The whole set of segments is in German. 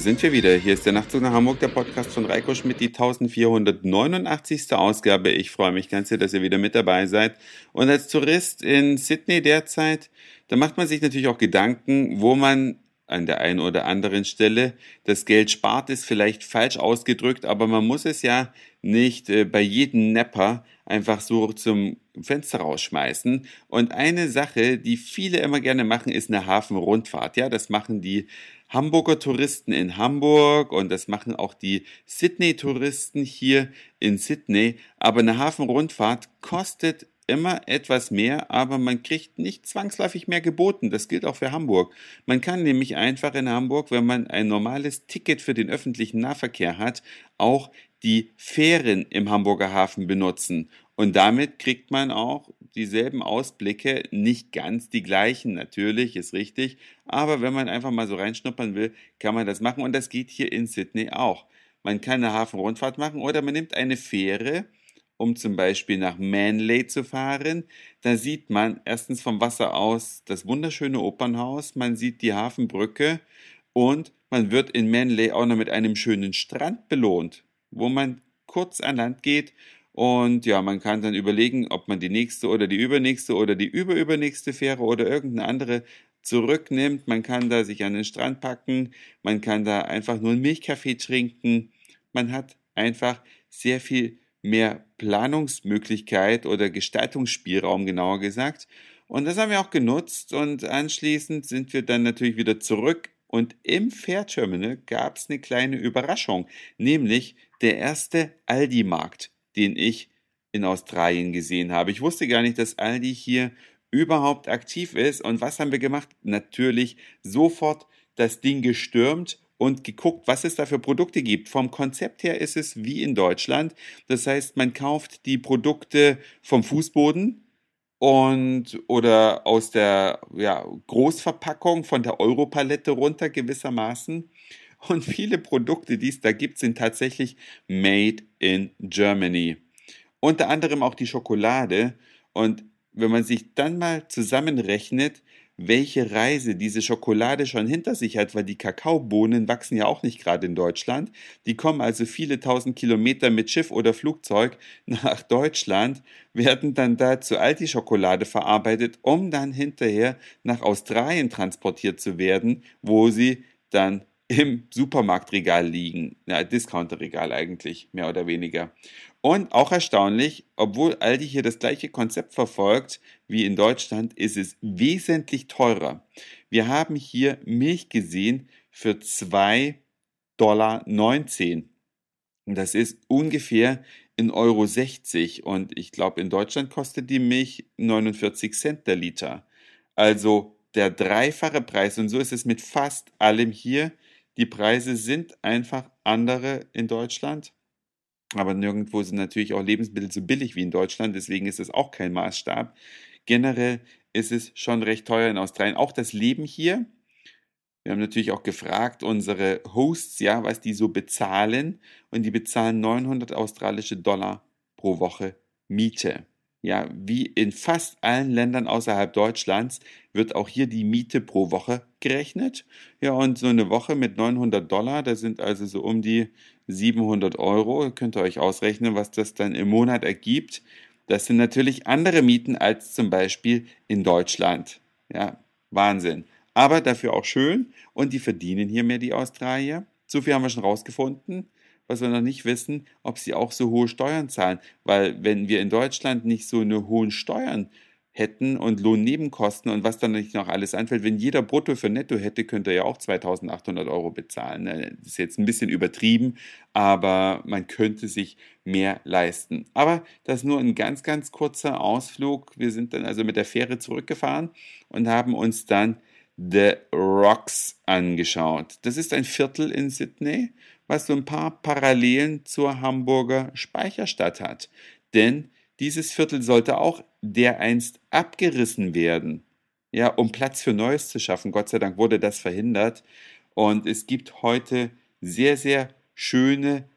da sind wir wieder. Hier ist der Nachtzug nach Hamburg, der Podcast von Reiko Schmidt, die 1489. Ausgabe. Ich freue mich ganz sehr, dass ihr wieder mit dabei seid. Und als Tourist in Sydney derzeit, da macht man sich natürlich auch Gedanken, wo man an der einen oder anderen Stelle das Geld spart, ist vielleicht falsch ausgedrückt, aber man muss es ja nicht äh, bei jedem Nepper einfach so zum Fenster rausschmeißen. Und eine Sache, die viele immer gerne machen, ist eine Hafenrundfahrt. Ja, das machen die Hamburger Touristen in Hamburg und das machen auch die Sydney-Touristen hier in Sydney. Aber eine Hafenrundfahrt kostet immer etwas mehr, aber man kriegt nicht zwangsläufig mehr geboten. Das gilt auch für Hamburg. Man kann nämlich einfach in Hamburg, wenn man ein normales Ticket für den öffentlichen Nahverkehr hat, auch die Fähren im Hamburger Hafen benutzen. Und damit kriegt man auch dieselben Ausblicke, nicht ganz die gleichen, natürlich, ist richtig. Aber wenn man einfach mal so reinschnuppern will, kann man das machen. Und das geht hier in Sydney auch. Man kann eine Hafenrundfahrt machen oder man nimmt eine Fähre um zum Beispiel nach Manley zu fahren. Da sieht man erstens vom Wasser aus das wunderschöne Opernhaus, man sieht die Hafenbrücke und man wird in Manley auch noch mit einem schönen Strand belohnt, wo man kurz an Land geht und ja, man kann dann überlegen, ob man die nächste oder die übernächste oder die überübernächste Fähre oder irgendeine andere zurücknimmt. Man kann da sich an den Strand packen, man kann da einfach nur einen Milchkaffee trinken. Man hat einfach sehr viel mehr Planungsmöglichkeit oder Gestaltungsspielraum genauer gesagt. Und das haben wir auch genutzt und anschließend sind wir dann natürlich wieder zurück und im Fair-Terminal gab es eine kleine Überraschung, nämlich der erste Aldi-Markt, den ich in Australien gesehen habe. Ich wusste gar nicht, dass Aldi hier überhaupt aktiv ist. Und was haben wir gemacht? Natürlich sofort das Ding gestürmt und geguckt, was es da für Produkte gibt. Vom Konzept her ist es wie in Deutschland. Das heißt, man kauft die Produkte vom Fußboden und oder aus der ja, Großverpackung von der Europalette runter gewissermaßen. Und viele Produkte, die es da gibt, sind tatsächlich made in Germany. Unter anderem auch die Schokolade. Und wenn man sich dann mal zusammenrechnet, welche Reise diese Schokolade schon hinter sich hat, weil die Kakaobohnen wachsen ja auch nicht gerade in Deutschland. Die kommen also viele tausend Kilometer mit Schiff oder Flugzeug nach Deutschland, werden dann da zu Alti-Schokolade verarbeitet, um dann hinterher nach Australien transportiert zu werden, wo sie dann im Supermarktregal liegen. Ja, Discounterregal eigentlich, mehr oder weniger. Und auch erstaunlich, obwohl Aldi hier das gleiche Konzept verfolgt wie in Deutschland, ist es wesentlich teurer. Wir haben hier Milch gesehen für 2,19 Dollar. Das ist ungefähr in Euro 60. Und ich glaube, in Deutschland kostet die Milch 49 Cent der Liter. Also der dreifache Preis. Und so ist es mit fast allem hier. Die Preise sind einfach andere in Deutschland. Aber nirgendwo sind natürlich auch Lebensmittel so billig wie in Deutschland. Deswegen ist es auch kein Maßstab. Generell ist es schon recht teuer in Australien. Auch das Leben hier. Wir haben natürlich auch gefragt, unsere Hosts, ja, was die so bezahlen. Und die bezahlen 900 australische Dollar pro Woche Miete. Ja, wie in fast allen Ländern außerhalb Deutschlands wird auch hier die Miete pro Woche gerechnet. Ja, und so eine Woche mit 900 Dollar, das sind also so um die 700 Euro. Könnt ihr euch ausrechnen, was das dann im Monat ergibt. Das sind natürlich andere Mieten als zum Beispiel in Deutschland. Ja, Wahnsinn. Aber dafür auch schön und die verdienen hier mehr, die Australier. So viel haben wir schon rausgefunden was wir noch nicht wissen, ob sie auch so hohe Steuern zahlen. Weil wenn wir in Deutschland nicht so eine hohen Steuern hätten und Lohnnebenkosten und was dann nicht noch alles anfällt, wenn jeder Brutto für Netto hätte, könnte er ja auch 2800 Euro bezahlen. Ne? Das ist jetzt ein bisschen übertrieben, aber man könnte sich mehr leisten. Aber das ist nur ein ganz, ganz kurzer Ausflug. Wir sind dann also mit der Fähre zurückgefahren und haben uns dann The Rocks angeschaut. Das ist ein Viertel in Sydney, was so ein paar Parallelen zur Hamburger Speicherstadt hat. Denn dieses Viertel sollte auch dereinst abgerissen werden, ja, um Platz für Neues zu schaffen. Gott sei Dank wurde das verhindert. Und es gibt heute sehr, sehr schöne,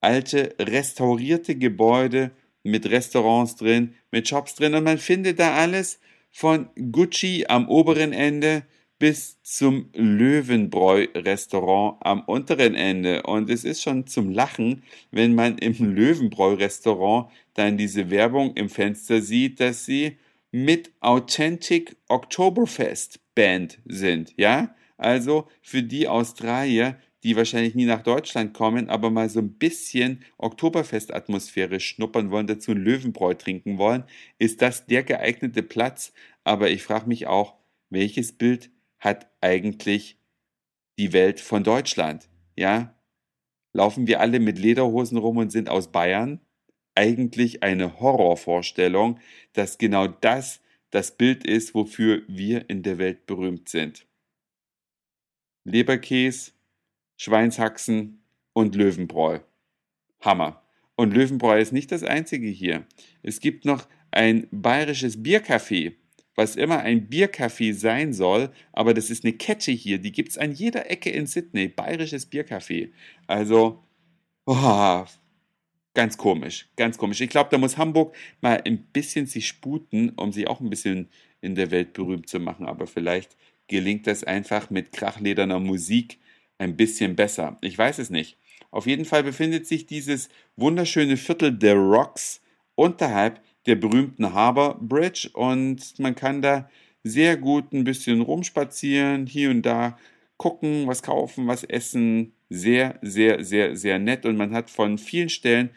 alte, restaurierte Gebäude mit Restaurants drin, mit Shops drin. Und man findet da alles von Gucci am oberen Ende bis zum Löwenbräu-Restaurant am unteren Ende. Und es ist schon zum Lachen, wenn man im Löwenbräu-Restaurant dann diese Werbung im Fenster sieht, dass sie mit Authentic Oktoberfest Band sind. Ja, also für die Australier, die wahrscheinlich nie nach Deutschland kommen, aber mal so ein bisschen Oktoberfest-Atmosphäre schnuppern wollen, dazu Löwenbräu trinken wollen, ist das der geeignete Platz. Aber ich frage mich auch, welches Bild hat eigentlich die Welt von Deutschland? Ja? Laufen wir alle mit Lederhosen rum und sind aus Bayern? Eigentlich eine Horrorvorstellung, dass genau das das Bild ist, wofür wir in der Welt berühmt sind. Leberkäse, Schweinshaxen und Löwenbräu. Hammer. Und Löwenbräu ist nicht das einzige hier. Es gibt noch ein bayerisches Biercafé, was immer ein Biercafé sein soll, aber das ist eine Kette hier, die gibt es an jeder Ecke in Sydney, bayerisches Biercafé. Also, oh, ganz komisch, ganz komisch. Ich glaube, da muss Hamburg mal ein bisschen sich sputen, um sich auch ein bisschen in der Welt berühmt zu machen, aber vielleicht gelingt das einfach mit krachlederner Musik ein bisschen besser. Ich weiß es nicht. Auf jeden Fall befindet sich dieses wunderschöne Viertel der Rocks unterhalb der berühmten Harbour Bridge und man kann da sehr gut ein bisschen rumspazieren, hier und da gucken, was kaufen, was essen. Sehr, sehr, sehr, sehr nett und man hat von vielen Stellen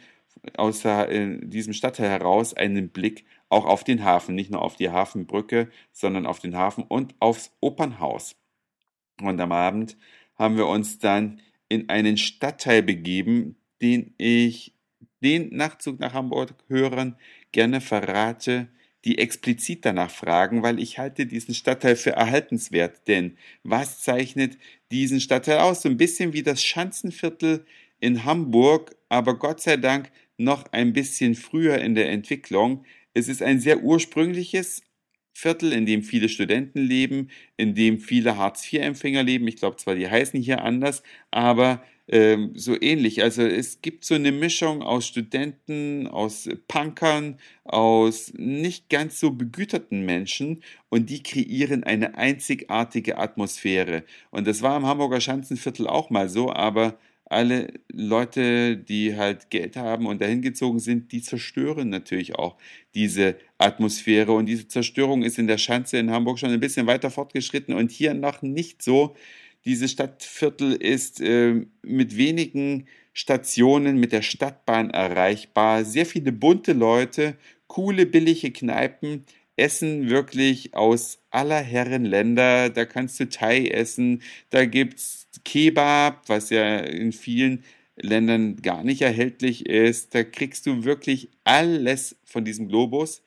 aus diesem Stadtteil heraus einen Blick auch auf den Hafen, nicht nur auf die Hafenbrücke, sondern auf den Hafen und aufs Opernhaus. Und am Abend haben wir uns dann in einen Stadtteil begeben, den ich den Nachtzug nach Hamburg hören gerne verrate, die explizit danach fragen, weil ich halte diesen Stadtteil für erhaltenswert. Denn was zeichnet diesen Stadtteil aus? So ein bisschen wie das Schanzenviertel in Hamburg, aber Gott sei Dank noch ein bisschen früher in der Entwicklung. Es ist ein sehr ursprüngliches Viertel, in dem viele Studenten leben, in dem viele Hartz-IV-Empfänger leben. Ich glaube zwar, die heißen hier anders, aber ähm, so ähnlich. Also es gibt so eine Mischung aus Studenten, aus Punkern, aus nicht ganz so begüterten Menschen und die kreieren eine einzigartige Atmosphäre. Und das war im Hamburger Schanzenviertel auch mal so, aber alle Leute, die halt Geld haben und dahin gezogen sind, die zerstören natürlich auch diese Atmosphäre. Und diese Zerstörung ist in der Schanze in Hamburg schon ein bisschen weiter fortgeschritten und hier noch nicht so. Dieses Stadtviertel ist äh, mit wenigen Stationen mit der Stadtbahn erreichbar. Sehr viele bunte Leute, coole, billige Kneipen, Essen wirklich aus aller Herren Länder. Da kannst du Thai essen, da gibt's Kebab, was ja in vielen Ländern gar nicht erhältlich ist. Da kriegst du wirklich alles von diesem Globus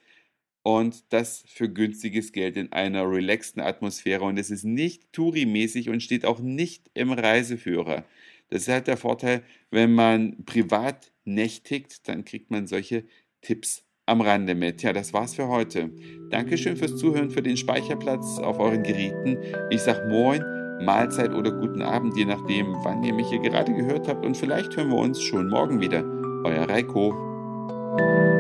und das für günstiges Geld in einer relaxten Atmosphäre. Und es ist nicht Touri-mäßig und steht auch nicht im Reiseführer. Das ist halt der Vorteil, wenn man privat nächtigt, dann kriegt man solche Tipps am Rande mit. Ja, das war's für heute. Dankeschön fürs Zuhören, für den Speicherplatz auf euren Geräten. Ich sag Moin, Mahlzeit oder guten Abend, je nachdem, wann ihr mich hier gerade gehört habt. Und vielleicht hören wir uns schon morgen wieder. Euer Reiko.